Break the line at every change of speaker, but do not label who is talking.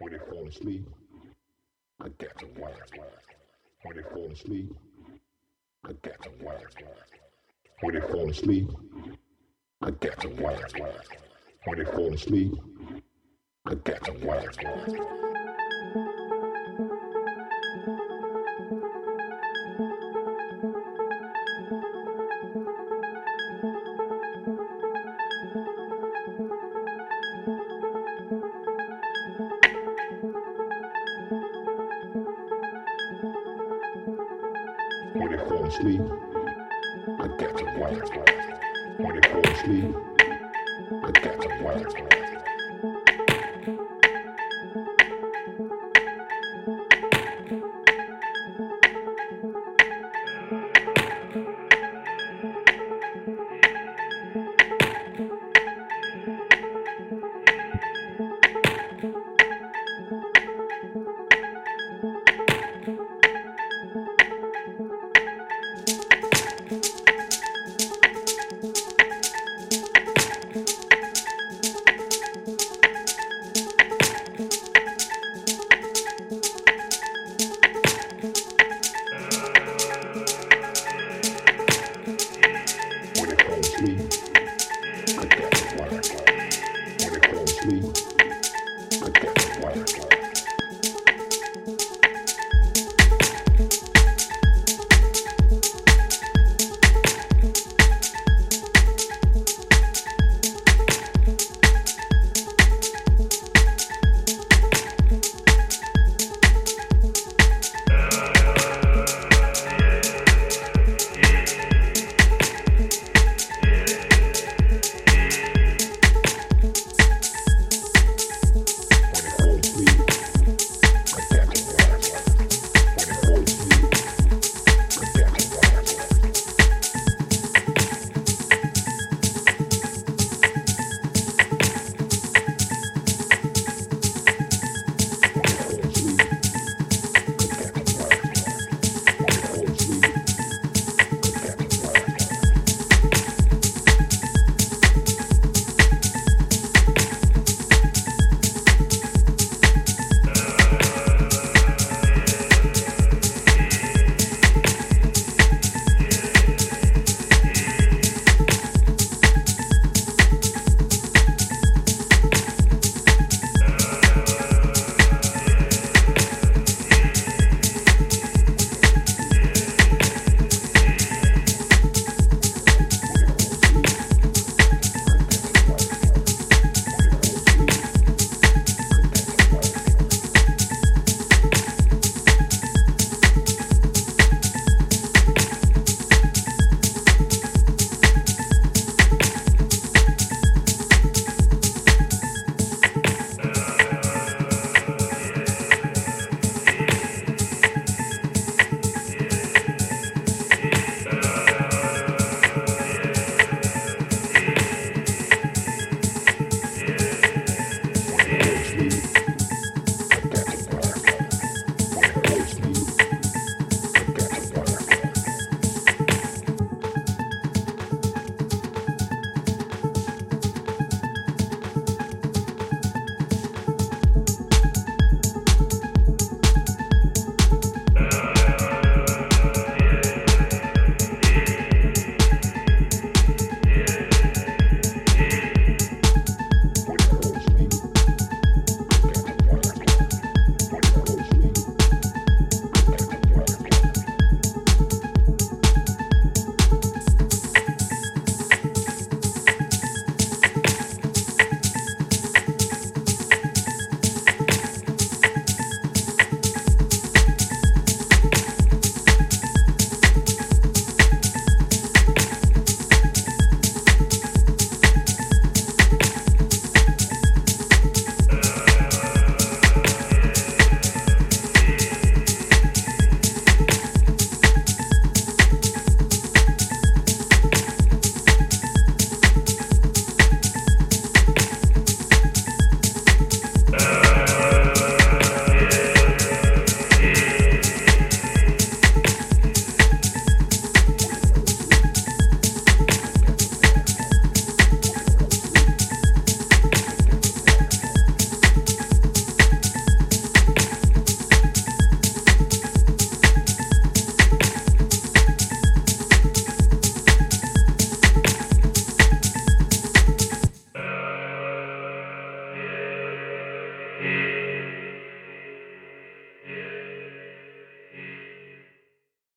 When they fall asleep, I got to laugh. When they fall asleep, I got to laugh. When they fall asleep, I got to laugh. When they fall asleep, I got to laugh. When they fall asleep, I got to laugh. When they fall asleep, I got to laugh.